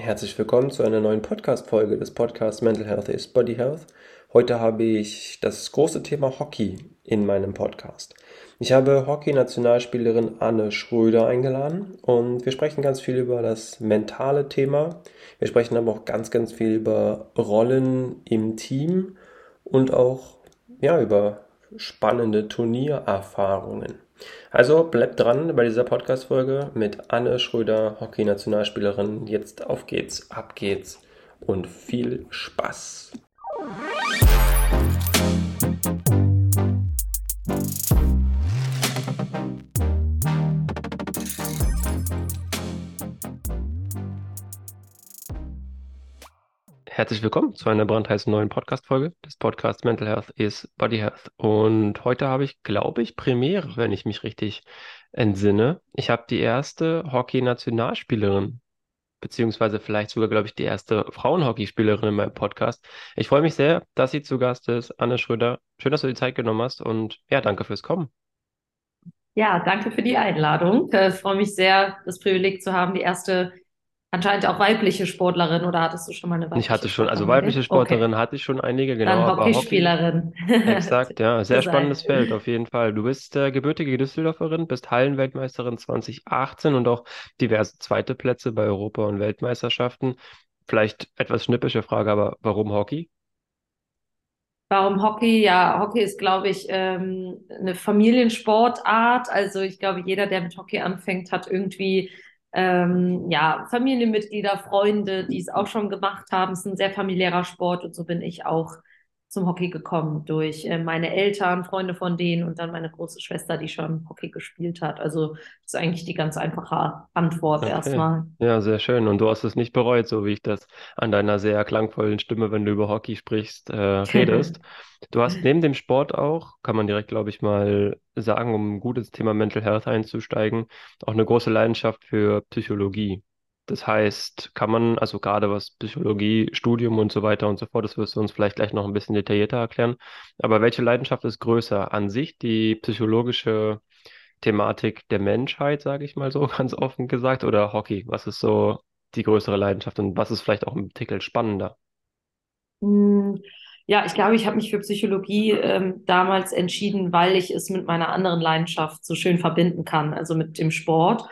Herzlich willkommen zu einer neuen Podcast-Folge des Podcasts Mental Health is Body Health. Heute habe ich das große Thema Hockey in meinem Podcast. Ich habe Hockey-Nationalspielerin Anne Schröder eingeladen und wir sprechen ganz viel über das mentale Thema. Wir sprechen aber auch ganz, ganz viel über Rollen im Team und auch ja, über spannende Turniererfahrungen. Also bleibt dran bei dieser Podcast-Folge mit Anne Schröder, Hockey-Nationalspielerin. Jetzt auf geht's, ab geht's und viel Spaß. Herzlich willkommen zu einer brandheißen neuen Podcast-Folge des Podcasts Mental Health is Body Health. Und heute habe ich, glaube ich, Premiere, wenn ich mich richtig entsinne. Ich habe die erste Hockey-Nationalspielerin, beziehungsweise vielleicht sogar, glaube ich, die erste Frauenhockeyspielerin in meinem Podcast. Ich freue mich sehr, dass sie zu Gast ist, Anne Schröder. Schön, dass du die Zeit genommen hast und ja, danke fürs Kommen. Ja, danke für die Einladung. Ich freue mich sehr, das Privileg zu haben, die erste Anscheinend auch weibliche Sportlerin oder hattest du schon mal eine weibliche Ich hatte schon, also weibliche Sportlerin okay. hatte ich schon einige, genau. Dann Hockeyspielerin. Hockey, exakt, ja. Sehr spannendes Feld auf jeden Fall. Du bist äh, gebürtige Düsseldorferin, bist Hallenweltmeisterin 2018 und auch diverse zweite Plätze bei Europa- und Weltmeisterschaften. Vielleicht etwas schnippische Frage, aber warum Hockey? Warum Hockey? Ja, Hockey ist, glaube ich, ähm, eine Familiensportart. Also ich glaube, jeder, der mit Hockey anfängt, hat irgendwie ähm, ja, Familienmitglieder, Freunde, die es auch schon gemacht haben. Es ist ein sehr familiärer Sport und so bin ich auch zum Hockey gekommen durch äh, meine Eltern, Freunde von denen und dann meine große Schwester, die schon Hockey gespielt hat. Also das ist eigentlich die ganz einfache Antwort okay. erstmal. Ja, sehr schön. Und du hast es nicht bereut, so wie ich das an deiner sehr klangvollen Stimme, wenn du über Hockey sprichst, äh, redest. du hast neben dem Sport auch, kann man direkt, glaube ich, mal sagen, um ein gutes Thema Mental Health einzusteigen, auch eine große Leidenschaft für Psychologie. Das heißt, kann man, also gerade was Psychologie, Studium und so weiter und so fort, das wirst du uns vielleicht gleich noch ein bisschen detaillierter erklären. Aber welche Leidenschaft ist größer? An sich die psychologische Thematik der Menschheit, sage ich mal so ganz offen gesagt, oder Hockey? Was ist so die größere Leidenschaft und was ist vielleicht auch im Titel spannender? Hm, ja, ich glaube, ich habe mich für Psychologie ähm, damals entschieden, weil ich es mit meiner anderen Leidenschaft so schön verbinden kann, also mit dem Sport.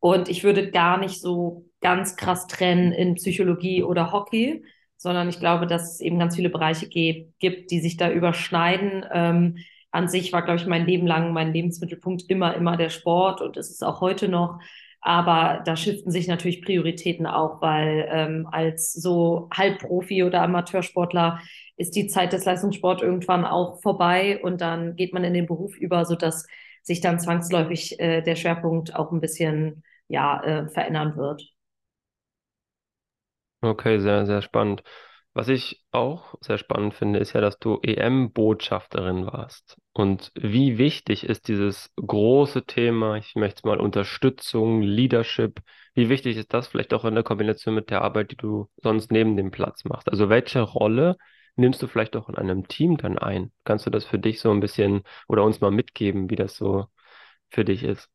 Und ich würde gar nicht so ganz krass trennen in Psychologie oder Hockey, sondern ich glaube, dass es eben ganz viele Bereiche gibt, die sich da überschneiden. Ähm, an sich war, glaube ich, mein Leben lang mein Lebensmittelpunkt immer, immer der Sport und es ist auch heute noch. Aber da shiften sich natürlich Prioritäten auch, weil ähm, als so Halbprofi oder Amateursportler ist die Zeit des Leistungssports irgendwann auch vorbei und dann geht man in den Beruf über, sodass sich dann zwangsläufig äh, der Schwerpunkt auch ein bisschen ja, äh, verändern wird. Okay, sehr, sehr spannend. Was ich auch sehr spannend finde, ist ja, dass du EM-Botschafterin warst. Und wie wichtig ist dieses große Thema, ich möchte mal Unterstützung, Leadership, wie wichtig ist das vielleicht auch in der Kombination mit der Arbeit, die du sonst neben dem Platz machst? Also welche Rolle nimmst du vielleicht auch in einem Team dann ein? Kannst du das für dich so ein bisschen oder uns mal mitgeben, wie das so für dich ist?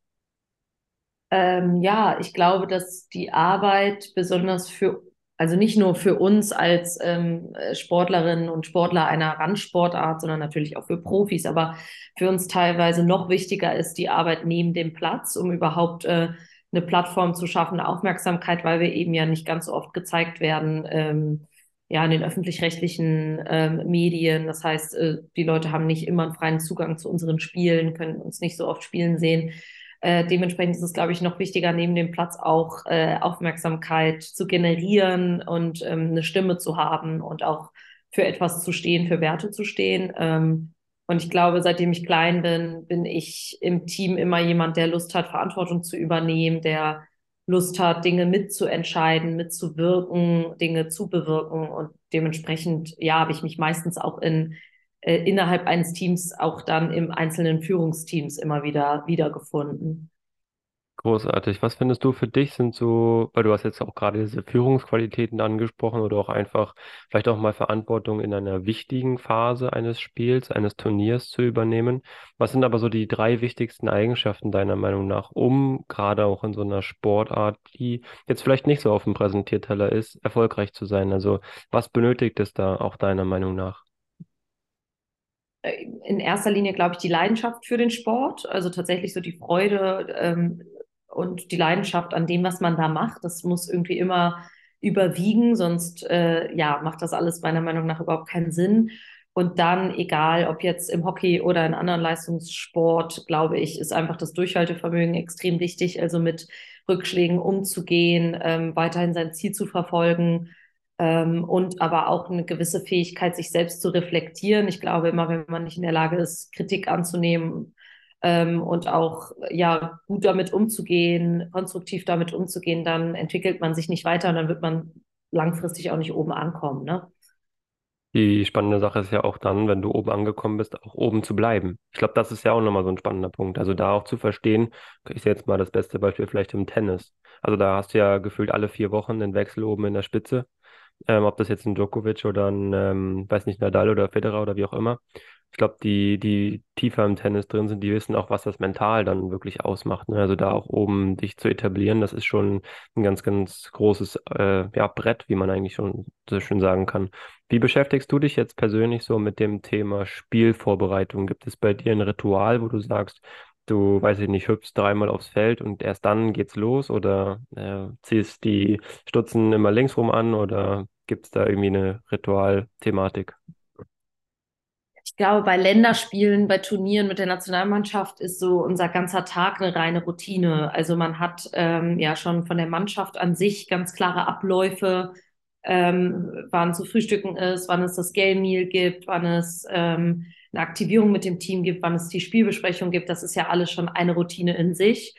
Ähm, ja, ich glaube, dass die Arbeit besonders für, also nicht nur für uns als ähm, Sportlerinnen und Sportler einer Randsportart, sondern natürlich auch für Profis, aber für uns teilweise noch wichtiger ist die Arbeit neben dem Platz, um überhaupt äh, eine Plattform zu schaffen, Aufmerksamkeit, weil wir eben ja nicht ganz so oft gezeigt werden. Ähm, ja, in den öffentlich-rechtlichen ähm, Medien. Das heißt, äh, die Leute haben nicht immer einen freien Zugang zu unseren Spielen, können uns nicht so oft spielen sehen. Äh, dementsprechend ist es, glaube ich, noch wichtiger, neben dem Platz auch äh, Aufmerksamkeit zu generieren und ähm, eine Stimme zu haben und auch für etwas zu stehen, für Werte zu stehen. Ähm, und ich glaube, seitdem ich klein bin, bin ich im Team immer jemand, der Lust hat, Verantwortung zu übernehmen, der Lust hat, Dinge mitzuentscheiden, mitzuwirken, Dinge zu bewirken. Und dementsprechend, ja, habe ich mich meistens auch in äh, innerhalb eines Teams auch dann im einzelnen Führungsteams immer wieder wiedergefunden. Großartig. Was findest du für dich sind so, weil du hast jetzt auch gerade diese Führungsqualitäten angesprochen oder auch einfach vielleicht auch mal Verantwortung in einer wichtigen Phase eines Spiels, eines Turniers zu übernehmen. Was sind aber so die drei wichtigsten Eigenschaften deiner Meinung nach, um gerade auch in so einer Sportart, die jetzt vielleicht nicht so auf dem Präsentierteller ist, erfolgreich zu sein? Also was benötigt es da auch deiner Meinung nach? In erster Linie, glaube ich, die Leidenschaft für den Sport, also tatsächlich so die Freude, ähm, und die Leidenschaft an dem, was man da macht, das muss irgendwie immer überwiegen, sonst äh, ja, macht das alles meiner Meinung nach überhaupt keinen Sinn. Und dann, egal ob jetzt im Hockey oder in anderen Leistungssport, glaube ich, ist einfach das Durchhaltevermögen extrem wichtig, also mit Rückschlägen umzugehen, ähm, weiterhin sein Ziel zu verfolgen ähm, und aber auch eine gewisse Fähigkeit, sich selbst zu reflektieren. Ich glaube immer, wenn man nicht in der Lage ist, Kritik anzunehmen ähm, und auch ja gut damit umzugehen, konstruktiv damit umzugehen, dann entwickelt man sich nicht weiter und dann wird man langfristig auch nicht oben ankommen. Ne? Die spannende Sache ist ja auch dann, wenn du oben angekommen bist, auch oben zu bleiben. Ich glaube, das ist ja auch nochmal so ein spannender Punkt. Also da auch zu verstehen, ich sehe jetzt mal das beste Beispiel vielleicht im Tennis. Also da hast du ja gefühlt alle vier Wochen den Wechsel oben in der Spitze. Ähm, ob das jetzt ein Djokovic oder ein, ähm, weiß nicht, Nadal oder Federer oder wie auch immer ich glaube, die, die tiefer im Tennis drin sind, die wissen auch, was das mental dann wirklich ausmacht. Ne? Also da auch oben dich zu etablieren, das ist schon ein ganz, ganz großes äh, ja, Brett, wie man eigentlich schon so schön sagen kann. Wie beschäftigst du dich jetzt persönlich so mit dem Thema Spielvorbereitung? Gibt es bei dir ein Ritual, wo du sagst, du, weiß ich nicht, hüpfst dreimal aufs Feld und erst dann geht's los oder äh, ziehst die Stutzen immer links rum an oder gibt es da irgendwie eine Ritualthematik? ich glaube, bei Länderspielen, bei Turnieren mit der Nationalmannschaft ist so unser ganzer Tag eine reine Routine. Also man hat ähm, ja schon von der Mannschaft an sich ganz klare Abläufe, ähm, wann zu frühstücken ist, wann es das Game Meal gibt, wann es ähm, eine Aktivierung mit dem Team gibt, wann es die Spielbesprechung gibt. Das ist ja alles schon eine Routine in sich.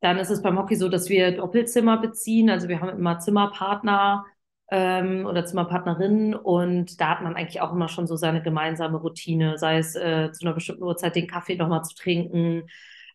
Dann ist es beim Hockey so, dass wir Doppelzimmer beziehen. Also wir haben immer Zimmerpartner ähm, oder Zimmerpartnerin und da hat man eigentlich auch immer schon so seine gemeinsame Routine, sei es äh, zu einer bestimmten Uhrzeit den Kaffee nochmal zu trinken.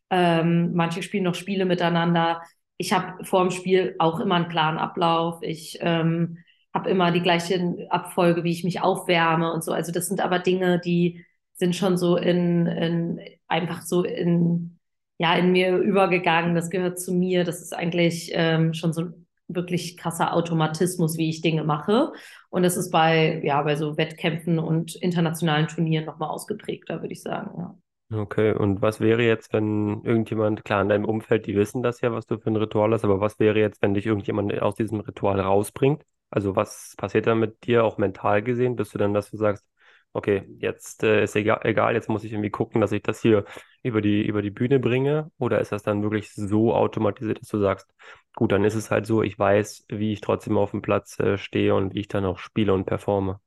Ähm, manche spielen noch Spiele miteinander. Ich habe vor dem Spiel auch immer einen klaren Ablauf. Ich ähm, habe immer die gleiche Abfolge, wie ich mich aufwärme und so. Also das sind aber Dinge, die sind schon so in, in einfach so in ja in mir übergegangen. Das gehört zu mir. Das ist eigentlich ähm, schon so wirklich krasser Automatismus, wie ich Dinge mache. Und das ist bei, ja, bei so Wettkämpfen und internationalen Turnieren nochmal ausgeprägter, würde ich sagen, ja. Okay, und was wäre jetzt, wenn irgendjemand, klar, in deinem Umfeld, die wissen das ja, was du für ein Ritual hast, aber was wäre jetzt, wenn dich irgendjemand aus diesem Ritual rausbringt? Also was passiert dann mit dir auch mental gesehen? Bist du dann, dass du sagst, okay, jetzt äh, ist egal, egal, jetzt muss ich irgendwie gucken, dass ich das hier über die, über die Bühne bringe? Oder ist das dann wirklich so automatisiert, dass du sagst, gut, dann ist es halt so, ich weiß, wie ich trotzdem auf dem Platz äh, stehe und wie ich dann auch spiele und performe?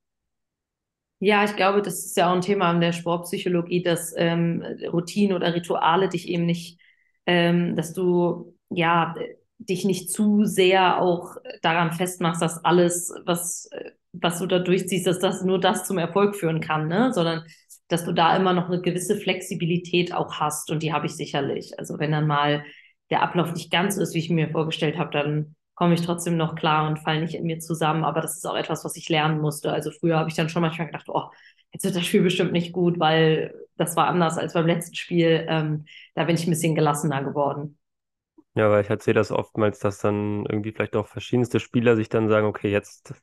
Ja, ich glaube, das ist ja auch ein Thema in der Sportpsychologie, dass ähm, Routinen oder Rituale dich eben nicht, ähm, dass du ja dich nicht zu sehr auch daran festmachst, dass alles, was äh, was du da durchziehst, dass das nur das zum Erfolg führen kann, ne? Sondern dass du da immer noch eine gewisse Flexibilität auch hast und die habe ich sicherlich. Also wenn dann mal der Ablauf nicht ganz so ist, wie ich mir vorgestellt habe, dann komme ich trotzdem noch klar und falle nicht in mir zusammen. Aber das ist auch etwas, was ich lernen musste. Also früher habe ich dann schon manchmal gedacht, oh, jetzt wird das Spiel bestimmt nicht gut, weil das war anders als beim letzten Spiel. Ähm, da bin ich ein bisschen gelassener geworden. Ja, weil ich halt sehe das oftmals, dass dann irgendwie vielleicht auch verschiedenste Spieler sich dann sagen, okay, jetzt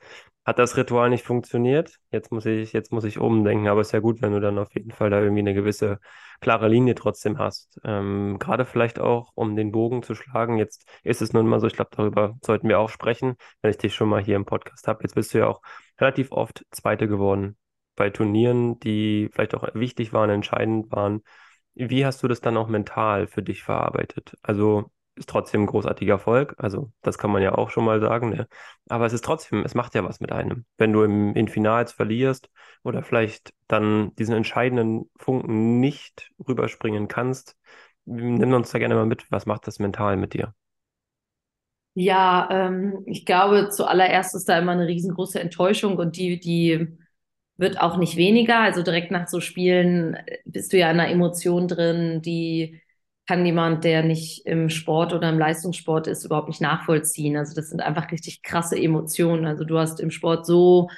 hat das Ritual nicht funktioniert, jetzt muss ich, jetzt muss ich umdenken. Aber es ist ja gut, wenn du dann auf jeden Fall da irgendwie eine gewisse klare Linie trotzdem hast. Ähm, gerade vielleicht auch, um den Bogen zu schlagen. Jetzt ist es nun mal so, ich glaube, darüber sollten wir auch sprechen, wenn ich dich schon mal hier im Podcast habe. Jetzt bist du ja auch relativ oft Zweite geworden bei Turnieren, die vielleicht auch wichtig waren, entscheidend waren. Wie hast du das dann auch mental für dich verarbeitet? Also ist trotzdem ein großartiger Erfolg. Also, das kann man ja auch schon mal sagen. Ne? Aber es ist trotzdem, es macht ja was mit einem. Wenn du im, in Finals verlierst oder vielleicht dann diesen entscheidenden Funken nicht rüberspringen kannst, nimm uns da gerne mal mit. Was macht das mental mit dir? Ja, ähm, ich glaube, zuallererst ist da immer eine riesengroße Enttäuschung und die, die wird auch nicht weniger. Also direkt nach so Spielen bist du ja in einer Emotion drin, die kann jemand, der nicht im Sport oder im Leistungssport ist, überhaupt nicht nachvollziehen. Also das sind einfach richtig krasse Emotionen. Also du hast im Sport so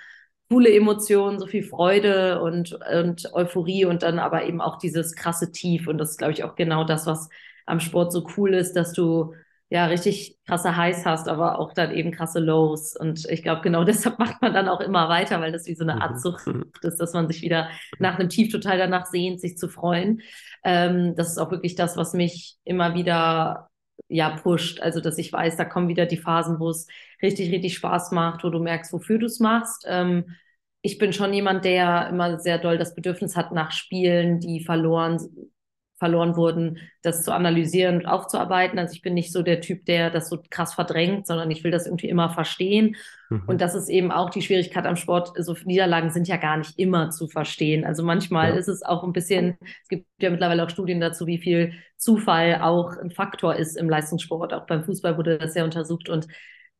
coole Emotionen, so viel Freude und, und Euphorie und dann aber eben auch dieses krasse Tief. Und das ist, glaube ich, auch genau das, was am Sport so cool ist, dass du ja richtig krasse Highs hast, aber auch dann eben krasse Lows. Und ich glaube, genau deshalb macht man dann auch immer weiter, weil das wie so eine Art mhm. Sucht ist, dass man sich wieder nach einem Tief total danach sehnt, sich zu freuen. Ähm, das ist auch wirklich das, was mich immer wieder ja pusht. Also, dass ich weiß, da kommen wieder die Phasen, wo es richtig, richtig Spaß macht, wo du merkst, wofür du es machst. Ähm, ich bin schon jemand, der immer sehr doll das Bedürfnis hat nach Spielen, die verloren verloren wurden, das zu analysieren und aufzuarbeiten. Also ich bin nicht so der Typ, der das so krass verdrängt, sondern ich will das irgendwie immer verstehen. Mhm. Und das ist eben auch die Schwierigkeit am Sport. So Niederlagen sind ja gar nicht immer zu verstehen. Also manchmal ja. ist es auch ein bisschen, es gibt ja mittlerweile auch Studien dazu, wie viel Zufall auch ein Faktor ist im Leistungssport. Auch beim Fußball wurde das ja untersucht und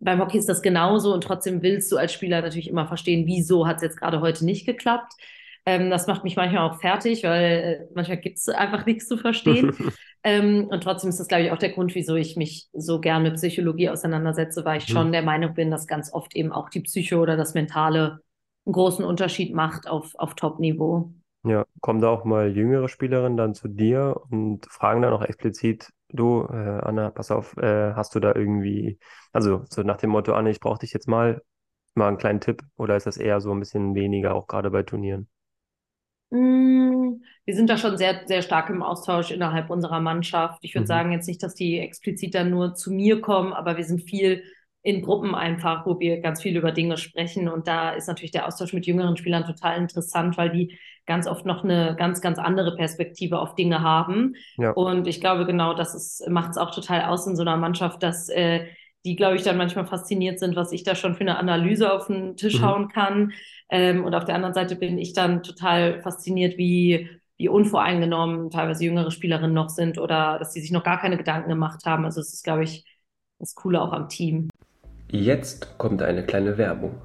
beim Hockey ist das genauso und trotzdem willst du als Spieler natürlich immer verstehen, wieso hat es jetzt gerade heute nicht geklappt. Ähm, das macht mich manchmal auch fertig, weil äh, manchmal gibt es einfach nichts zu verstehen. ähm, und trotzdem ist das, glaube ich, auch der Grund, wieso ich mich so gern mit Psychologie auseinandersetze, weil ich mhm. schon der Meinung bin, dass ganz oft eben auch die Psycho oder das Mentale einen großen Unterschied macht auf, auf Top-Niveau. Ja, kommen da auch mal jüngere Spielerinnen dann zu dir und fragen dann auch explizit, du, äh, Anna, pass auf, äh, hast du da irgendwie, also so nach dem Motto, Anna, ich brauche dich jetzt mal, mal einen kleinen Tipp oder ist das eher so ein bisschen weniger, auch gerade bei Turnieren? Mm, wir sind da schon sehr, sehr stark im Austausch innerhalb unserer Mannschaft. Ich würde mhm. sagen jetzt nicht, dass die explizit dann nur zu mir kommen, aber wir sind viel in Gruppen einfach, wo wir ganz viel über Dinge sprechen. Und da ist natürlich der Austausch mit jüngeren Spielern total interessant, weil die ganz oft noch eine ganz, ganz andere Perspektive auf Dinge haben. Ja. Und ich glaube, genau das macht es auch total aus in so einer Mannschaft, dass äh, die, glaube ich, dann manchmal fasziniert sind, was ich da schon für eine Analyse auf den Tisch mhm. hauen kann. Ähm, und auf der anderen Seite bin ich dann total fasziniert, wie, wie unvoreingenommen teilweise jüngere Spielerinnen noch sind oder dass die sich noch gar keine Gedanken gemacht haben. Also es ist, glaube ich, das Coole auch am Team. Jetzt kommt eine kleine Werbung.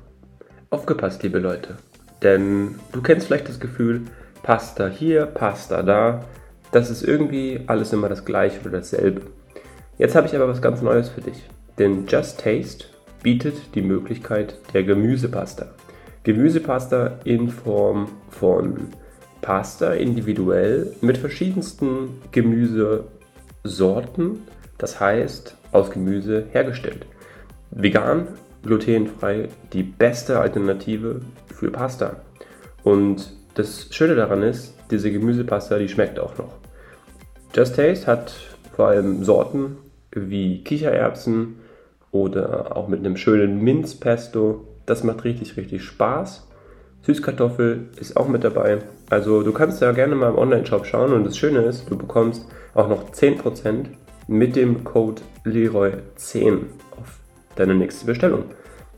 Aufgepasst, liebe Leute. Denn du kennst vielleicht das Gefühl, Pasta hier, Pasta da. Das ist irgendwie alles immer das gleiche oder dasselbe. Jetzt habe ich aber was ganz Neues für dich. Denn Just Taste bietet die Möglichkeit der Gemüsepasta. Gemüsepasta in Form von Pasta individuell mit verschiedensten Gemüsesorten, das heißt aus Gemüse hergestellt. Vegan, glutenfrei, die beste Alternative für Pasta. Und das Schöne daran ist, diese Gemüsepasta, die schmeckt auch noch. Just Taste hat vor allem Sorten wie Kichererbsen, oder auch mit einem schönen Minzpesto. Das macht richtig, richtig Spaß. Süßkartoffel ist auch mit dabei. Also du kannst da gerne mal im Online-Shop schauen und das Schöne ist, du bekommst auch noch 10% mit dem Code Leroy10 auf deine nächste Bestellung.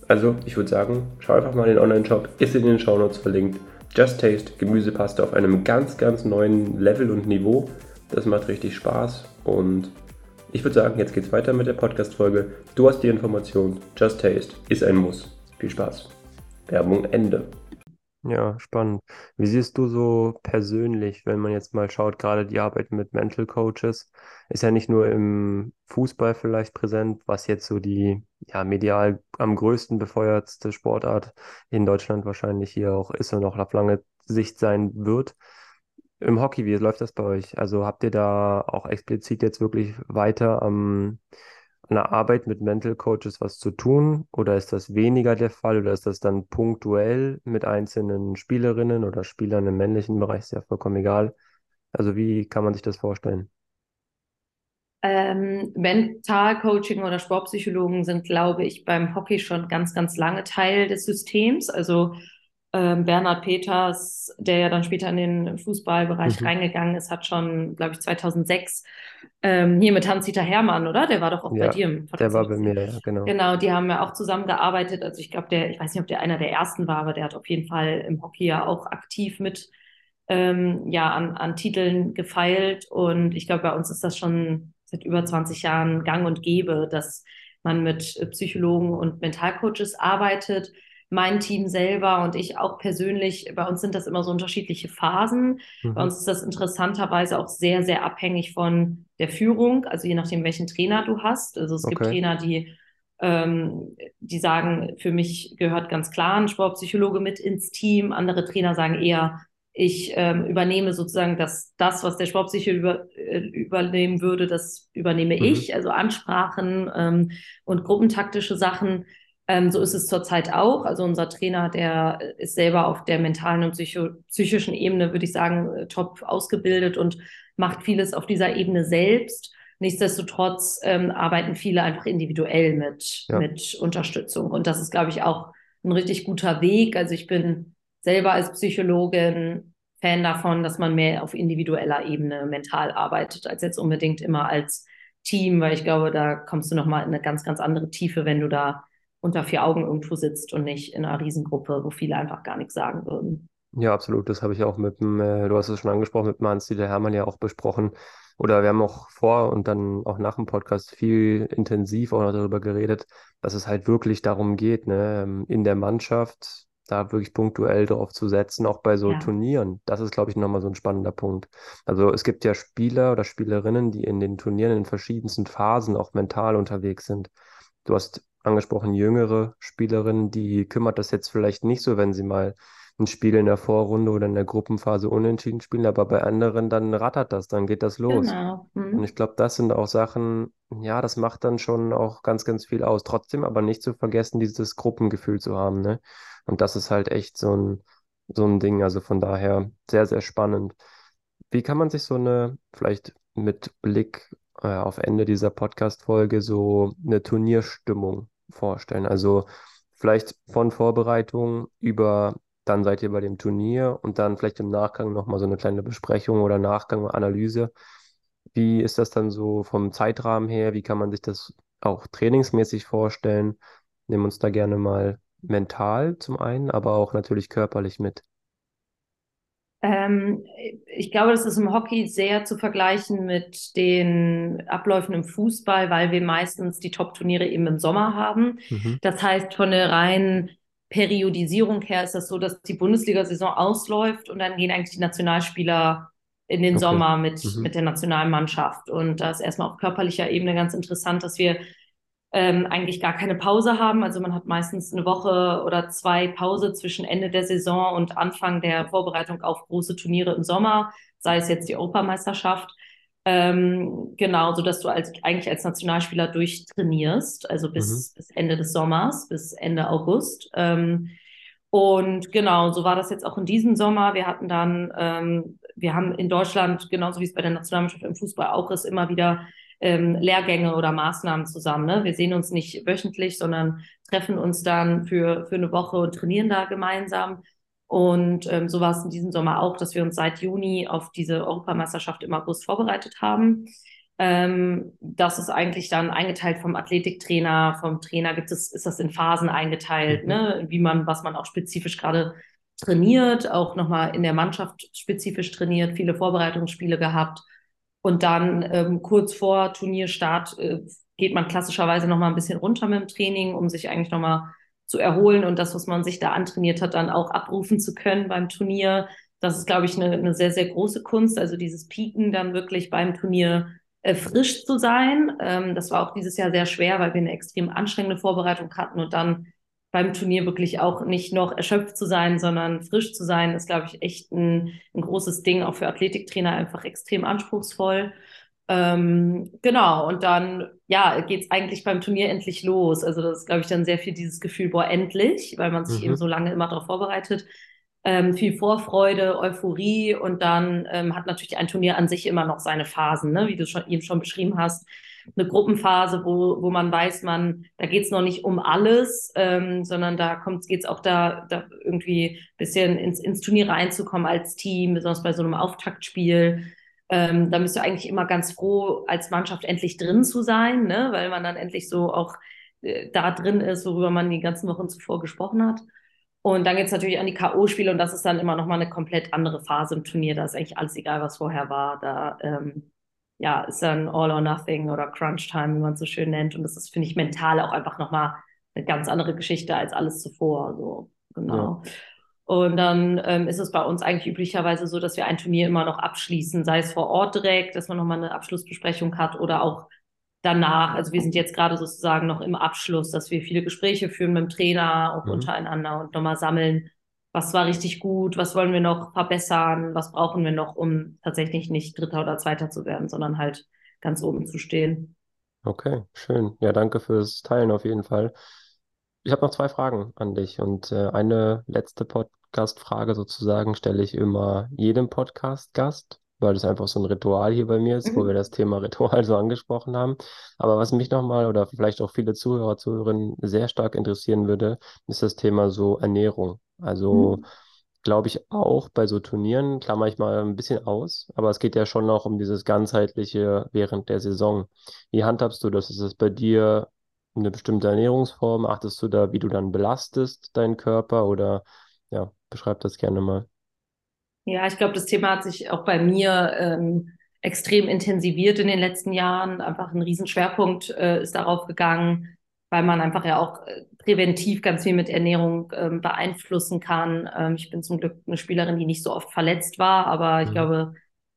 Also ich würde sagen, schau einfach mal in den Online-Shop, ist in den Shownotes verlinkt. Just Taste Gemüsepaste auf einem ganz, ganz neuen Level und Niveau. Das macht richtig Spaß und ich würde sagen, jetzt geht's weiter mit der Podcast-Folge. Du hast die Information. Just Taste ist ein Muss. Viel Spaß. Werbung Ende. Ja, spannend. Wie siehst du so persönlich, wenn man jetzt mal schaut, gerade die Arbeit mit Mental Coaches, ist ja nicht nur im Fußball vielleicht präsent, was jetzt so die ja, medial am größten befeuertste Sportart in Deutschland wahrscheinlich hier auch ist und auch auf lange Sicht sein wird. Im Hockey, wie läuft das bei euch? Also habt ihr da auch explizit jetzt wirklich weiter am, an der Arbeit mit Mental Coaches was zu tun? Oder ist das weniger der Fall? Oder ist das dann punktuell mit einzelnen Spielerinnen oder Spielern im männlichen Bereich? Ist ja vollkommen egal. Also wie kann man sich das vorstellen? Ähm, Mentalcoaching oder Sportpsychologen sind, glaube ich, beim Hockey schon ganz, ganz lange Teil des Systems. Also ähm, Bernhard Peters, der ja dann später in den Fußballbereich mhm. reingegangen ist, hat schon, glaube ich, 2006 ähm, hier mit Hans-Dieter Hermann, oder? Der war doch auch ja, bei dir im. Der war bei mir, ja, genau. Genau, die haben ja auch zusammengearbeitet. Also ich glaube, der, ich weiß nicht, ob der einer der ersten war, aber der hat auf jeden Fall im Hockey ja auch aktiv mit ähm, ja, an, an Titeln gefeilt. Und ich glaube, bei uns ist das schon seit über 20 Jahren gang und gäbe, dass man mit Psychologen und Mentalcoaches arbeitet mein Team selber und ich auch persönlich, bei uns sind das immer so unterschiedliche Phasen. Mhm. Bei uns ist das interessanterweise auch sehr, sehr abhängig von der Führung, also je nachdem, welchen Trainer du hast. Also es okay. gibt Trainer, die ähm, die sagen, für mich gehört ganz klar ein Sportpsychologe mit ins Team. Andere Trainer sagen eher, ich ähm, übernehme sozusagen das, das, was der Sportpsychologe über, äh, übernehmen würde, das übernehme mhm. ich, also Ansprachen ähm, und gruppentaktische Sachen. Ähm, so ist es zurzeit auch. Also unser Trainer, der ist selber auf der mentalen und psycho psychischen Ebene, würde ich sagen, äh, top ausgebildet und macht vieles auf dieser Ebene selbst. Nichtsdestotrotz ähm, arbeiten viele einfach individuell mit, ja. mit Unterstützung. Und das ist, glaube ich, auch ein richtig guter Weg. Also ich bin selber als Psychologin Fan davon, dass man mehr auf individueller Ebene mental arbeitet, als jetzt unbedingt immer als Team, weil ich glaube, da kommst du nochmal in eine ganz, ganz andere Tiefe, wenn du da unter vier Augen irgendwo sitzt und nicht in einer Riesengruppe, wo viele einfach gar nichts sagen würden. Ja, absolut. Das habe ich auch mit dem, äh, du hast es schon angesprochen, mit Hans-Dieter Hermann ja auch besprochen. Oder wir haben auch vor und dann auch nach dem Podcast viel intensiv auch noch darüber geredet, dass es halt wirklich darum geht, ne, ähm, in der Mannschaft da wirklich punktuell drauf zu setzen, auch bei so ja. Turnieren. Das ist, glaube ich, nochmal so ein spannender Punkt. Also es gibt ja Spieler oder Spielerinnen, die in den Turnieren in verschiedensten Phasen auch mental unterwegs sind. Du hast angesprochen jüngere Spielerinnen, die kümmert das jetzt vielleicht nicht so, wenn sie mal ein Spiel in der Vorrunde oder in der Gruppenphase unentschieden spielen, aber bei anderen dann rattert das, dann geht das los. Genau. Mhm. Und ich glaube, das sind auch Sachen, ja, das macht dann schon auch ganz, ganz viel aus. Trotzdem aber nicht zu vergessen, dieses Gruppengefühl zu haben, ne? Und das ist halt echt so ein, so ein Ding. Also von daher sehr, sehr spannend. Wie kann man sich so eine, vielleicht mit Blick äh, auf Ende dieser Podcast-Folge, so eine Turnierstimmung vorstellen? Also vielleicht von Vorbereitung über dann seid ihr bei dem Turnier und dann vielleicht im Nachgang nochmal so eine kleine Besprechung oder Nachgang Analyse. Wie ist das dann so vom Zeitrahmen her? Wie kann man sich das auch trainingsmäßig vorstellen? Nehmen uns da gerne mal mental zum einen, aber auch natürlich körperlich mit. Ähm, ich glaube, das ist im Hockey sehr zu vergleichen mit den Abläufen im Fußball, weil wir meistens die Top-Turniere eben im Sommer haben. Mhm. Das heißt, von der reinen Periodisierung her ist das so, dass die Bundesliga-Saison ausläuft und dann gehen eigentlich die Nationalspieler in den okay. Sommer mit, mhm. mit der Nationalmannschaft. Und da ist erstmal auf körperlicher Ebene ganz interessant, dass wir ähm, eigentlich gar keine Pause haben. Also man hat meistens eine Woche oder zwei Pause zwischen Ende der Saison und Anfang der Vorbereitung auf große Turniere im Sommer, sei es jetzt die Europameisterschaft. Ähm, genau, so dass du als, eigentlich als Nationalspieler durchtrainierst, also bis, mhm. bis Ende des Sommers, bis Ende August. Ähm, und genau, so war das jetzt auch in diesem Sommer. Wir hatten dann, ähm, wir haben in Deutschland, genauso wie es bei der Nationalmannschaft im Fußball auch ist, immer wieder ähm, Lehrgänge oder Maßnahmen zusammen. Ne? Wir sehen uns nicht wöchentlich, sondern treffen uns dann für, für eine Woche und trainieren da gemeinsam. Und ähm, so war es in diesem Sommer auch, dass wir uns seit Juni auf diese Europameisterschaft im August vorbereitet haben. Ähm, das ist eigentlich dann eingeteilt vom Athletiktrainer, vom Trainer gibt es, ist das in Phasen eingeteilt, mhm. ne? wie man, was man auch spezifisch gerade trainiert, auch nochmal in der Mannschaft spezifisch trainiert, viele Vorbereitungsspiele gehabt. Und dann ähm, kurz vor Turnierstart äh, geht man klassischerweise noch mal ein bisschen runter mit dem Training, um sich eigentlich noch mal zu erholen und das, was man sich da antrainiert hat, dann auch abrufen zu können beim Turnier. Das ist, glaube ich, eine, eine sehr, sehr große Kunst. Also dieses Pieken dann wirklich beim Turnier äh, frisch zu sein. Ähm, das war auch dieses Jahr sehr schwer, weil wir eine extrem anstrengende Vorbereitung hatten und dann beim Turnier wirklich auch nicht noch erschöpft zu sein, sondern frisch zu sein, ist, glaube ich, echt ein, ein großes Ding, auch für Athletiktrainer einfach extrem anspruchsvoll. Ähm, genau, und dann, ja, geht es eigentlich beim Turnier endlich los. Also das ist, glaube ich, dann sehr viel dieses Gefühl, boah, endlich, weil man sich mhm. eben so lange immer darauf vorbereitet. Ähm, viel Vorfreude, Euphorie und dann ähm, hat natürlich ein Turnier an sich immer noch seine Phasen, ne? wie du schon eben schon beschrieben hast eine Gruppenphase, wo, wo man weiß, man, da geht es noch nicht um alles, ähm, sondern da geht es auch da, da irgendwie ein bisschen ins, ins Turnier reinzukommen als Team, besonders bei so einem Auftaktspiel. Ähm, da bist du eigentlich immer ganz froh, als Mannschaft endlich drin zu sein, ne? weil man dann endlich so auch äh, da drin ist, worüber man die ganzen Wochen zuvor gesprochen hat. Und dann geht es natürlich an die K.O.-Spiele und das ist dann immer nochmal eine komplett andere Phase im Turnier. Da ist eigentlich alles egal, was vorher war. Da ähm, ja, ist dann All or Nothing oder Crunch Time, wie man es so schön nennt. Und das ist, finde ich, mental auch einfach nochmal eine ganz andere Geschichte als alles zuvor. So, genau. Ja. Und dann ähm, ist es bei uns eigentlich üblicherweise so, dass wir ein Turnier immer noch abschließen, sei es vor Ort direkt, dass man nochmal eine Abschlussbesprechung hat oder auch danach. Also wir sind jetzt gerade sozusagen noch im Abschluss, dass wir viele Gespräche führen mit dem Trainer, auch mhm. untereinander und nochmal sammeln, was war richtig gut, was wollen wir noch verbessern, was brauchen wir noch, um tatsächlich nicht Dritter oder Zweiter zu werden, sondern halt ganz oben zu stehen. Okay, schön. Ja, danke fürs Teilen auf jeden Fall. Ich habe noch zwei Fragen an dich und äh, eine letzte Podcast-Frage sozusagen stelle ich immer jedem Podcast-Gast weil das einfach so ein Ritual hier bei mir ist, wo wir mhm. das Thema Ritual so angesprochen haben. Aber was mich nochmal oder vielleicht auch viele Zuhörer, Zuhörerinnen sehr stark interessieren würde, ist das Thema so Ernährung. Also mhm. glaube ich auch bei so Turnieren, klammer ich mal ein bisschen aus, aber es geht ja schon noch um dieses ganzheitliche während der Saison. Wie handhabst du das? Ist es bei dir eine bestimmte Ernährungsform? Achtest du da, wie du dann belastest deinen Körper oder ja, beschreib das gerne mal. Ja, ich glaube, das Thema hat sich auch bei mir ähm, extrem intensiviert in den letzten Jahren. Einfach ein Riesenschwerpunkt äh, ist darauf gegangen, weil man einfach ja auch äh, präventiv ganz viel mit Ernährung ähm, beeinflussen kann. Ähm, ich bin zum Glück eine Spielerin, die nicht so oft verletzt war, aber ich mhm. glaube,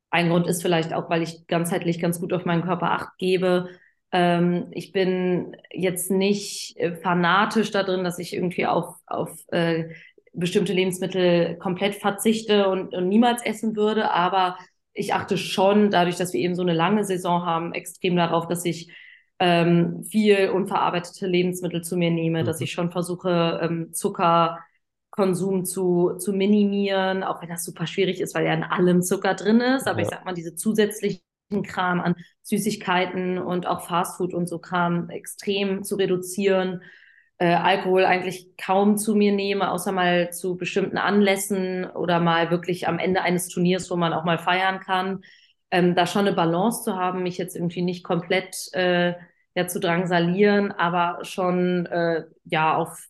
ein Grund ist vielleicht auch, weil ich ganzheitlich ganz gut auf meinen Körper acht gebe. Ähm, ich bin jetzt nicht äh, fanatisch da drin, dass ich irgendwie auf, auf äh, bestimmte Lebensmittel komplett verzichte und, und niemals essen würde, aber ich achte schon, dadurch, dass wir eben so eine lange Saison haben, extrem darauf, dass ich ähm, viel unverarbeitete Lebensmittel zu mir nehme, mhm. dass ich schon versuche, ähm, Zuckerkonsum zu, zu minimieren, auch wenn das super schwierig ist, weil ja in allem Zucker drin ist. Aber ja. ich sag mal, diese zusätzlichen Kram an Süßigkeiten und auch Fastfood und so Kram extrem zu reduzieren äh, Alkohol eigentlich kaum zu mir nehme, außer mal zu bestimmten Anlässen oder mal wirklich am Ende eines Turniers, wo man auch mal feiern kann. Ähm, da schon eine Balance zu haben, mich jetzt irgendwie nicht komplett äh, ja, zu drangsalieren, aber schon äh, ja auf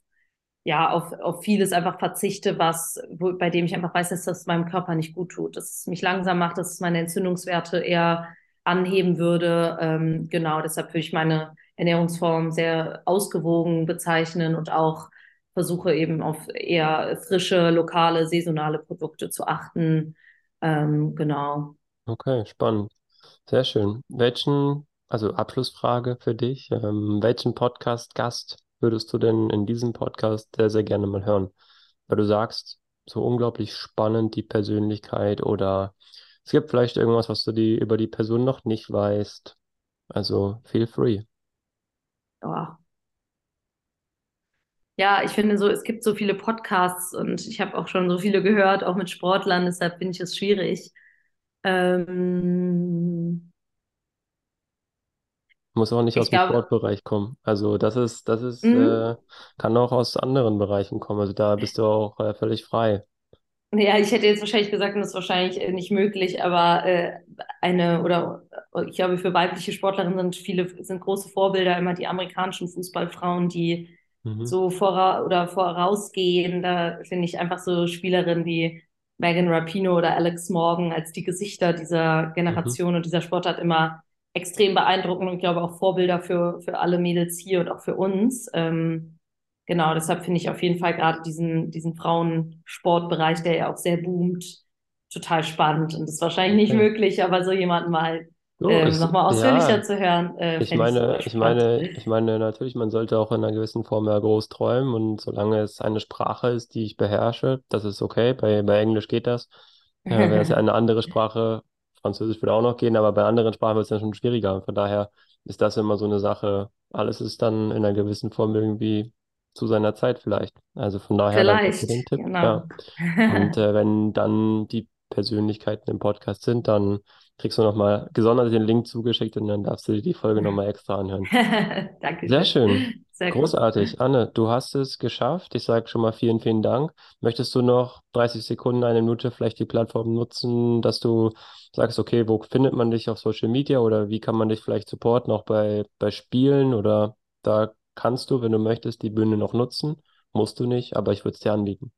ja, auf, auf vieles einfach verzichte, was, wo, bei dem ich einfach weiß, dass das meinem Körper nicht gut tut, dass es mich langsam macht, dass es meine Entzündungswerte eher anheben würde. Ähm, genau, deshalb würde ich meine Ernährungsform sehr ausgewogen bezeichnen und auch versuche eben auf eher frische, lokale, saisonale Produkte zu achten. Ähm, genau. Okay, spannend. Sehr schön. Welchen, also Abschlussfrage für dich, ähm, welchen Podcast-Gast würdest du denn in diesem Podcast sehr, sehr gerne mal hören? Weil du sagst, so unglaublich spannend die Persönlichkeit oder es gibt vielleicht irgendwas, was du die, über die Person noch nicht weißt. Also feel free oh. Ja, ich finde so, es gibt so viele Podcasts und ich habe auch schon so viele gehört, auch mit Sportlern, deshalb finde ich es schwierig. Ähm, Muss auch nicht aus dem glaube, Sportbereich kommen. Also das ist, das ist, mhm. äh, kann auch aus anderen Bereichen kommen. Also da bist du auch äh, völlig frei. Ja, ich hätte jetzt wahrscheinlich gesagt, das ist wahrscheinlich äh, nicht möglich, aber äh, eine oder äh, ich glaube, für weibliche Sportlerinnen sind viele sind große Vorbilder immer die amerikanischen Fußballfrauen, die mhm. so vora oder vorausgehen. Da finde ich einfach so Spielerinnen wie Megan Rapino oder Alex Morgan als die Gesichter dieser Generation mhm. und dieser Sportart immer extrem beeindruckend und ich glaube auch Vorbilder für, für alle Mädels hier und auch für uns. Ähm, genau, deshalb finde ich auf jeden Fall gerade diesen, diesen Frauensportbereich, der ja auch sehr boomt, total spannend. Und das ist wahrscheinlich nicht okay. möglich, aber so jemanden mal so, ähm, nochmal ausführlicher ja, zu hören. Äh, ich meine, ich meine, ich meine, natürlich, man sollte auch in einer gewissen Form ja groß träumen und solange es eine Sprache ist, die ich beherrsche, das ist okay. Bei, bei Englisch geht das. Ja, wäre es eine andere Sprache, Französisch würde auch noch gehen, aber bei anderen Sprachen wird es dann schon schwieriger. Und von daher ist das immer so eine Sache. Alles ist dann in einer gewissen Form irgendwie zu seiner Zeit vielleicht. Also von daher vielleicht, den Tipp. Genau. Ja. Und äh, wenn dann die Persönlichkeiten im Podcast sind, dann kriegst du nochmal gesondert den Link zugeschickt und dann darfst du dir die Folge nochmal extra anhören. Danke. Sehr schön. Sehr Großartig. Gut. Anne, du hast es geschafft. Ich sage schon mal vielen, vielen Dank. Möchtest du noch 30 Sekunden, eine Minute vielleicht die Plattform nutzen, dass du sagst, okay, wo findet man dich auf Social Media oder wie kann man dich vielleicht supporten, auch bei, bei Spielen oder da kannst du, wenn du möchtest, die Bühne noch nutzen. Musst du nicht, aber ich würde es dir anbieten.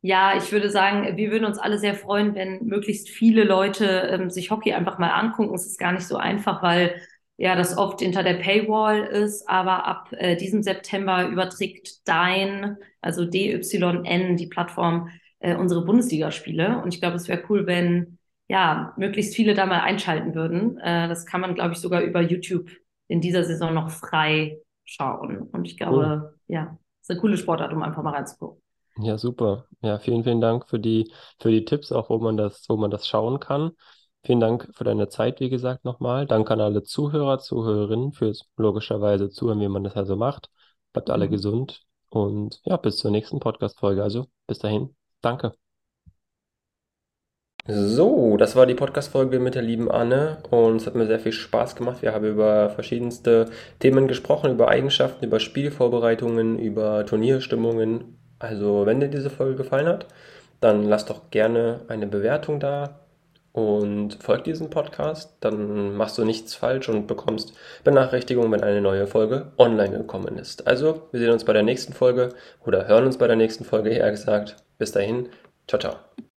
Ja, ich würde sagen, wir würden uns alle sehr freuen, wenn möglichst viele Leute ähm, sich Hockey einfach mal angucken. Es ist gar nicht so einfach, weil ja, das oft hinter der Paywall ist, aber ab äh, diesem September überträgt Dein, also DYN, die Plattform, äh, unsere Bundesligaspiele. Und ich glaube, es wäre cool, wenn ja möglichst viele da mal einschalten würden. Äh, das kann man, glaube ich, sogar über YouTube in dieser Saison noch frei schauen. Und ich glaube, cool. ja, ist eine coole Sportart, um einfach mal reinzugucken. Ja, super. Ja, vielen, vielen Dank für die, für die Tipps, auch wo man das, wo man das schauen kann. Vielen Dank für deine Zeit, wie gesagt, nochmal. Danke an alle Zuhörer, Zuhörerinnen fürs logischerweise Zuhören, wie man das also macht. Bleibt alle mhm. gesund und ja, bis zur nächsten Podcast-Folge. Also bis dahin, danke. So, das war die Podcast-Folge mit der lieben Anne und es hat mir sehr viel Spaß gemacht. Wir haben über verschiedenste Themen gesprochen, über Eigenschaften, über Spielvorbereitungen, über Turnierstimmungen. Also, wenn dir diese Folge gefallen hat, dann lass doch gerne eine Bewertung da und folg diesem Podcast, dann machst du nichts falsch und bekommst Benachrichtigungen, wenn eine neue Folge online gekommen ist. Also, wir sehen uns bei der nächsten Folge oder hören uns bei der nächsten Folge, eher gesagt. Bis dahin, ciao, ciao.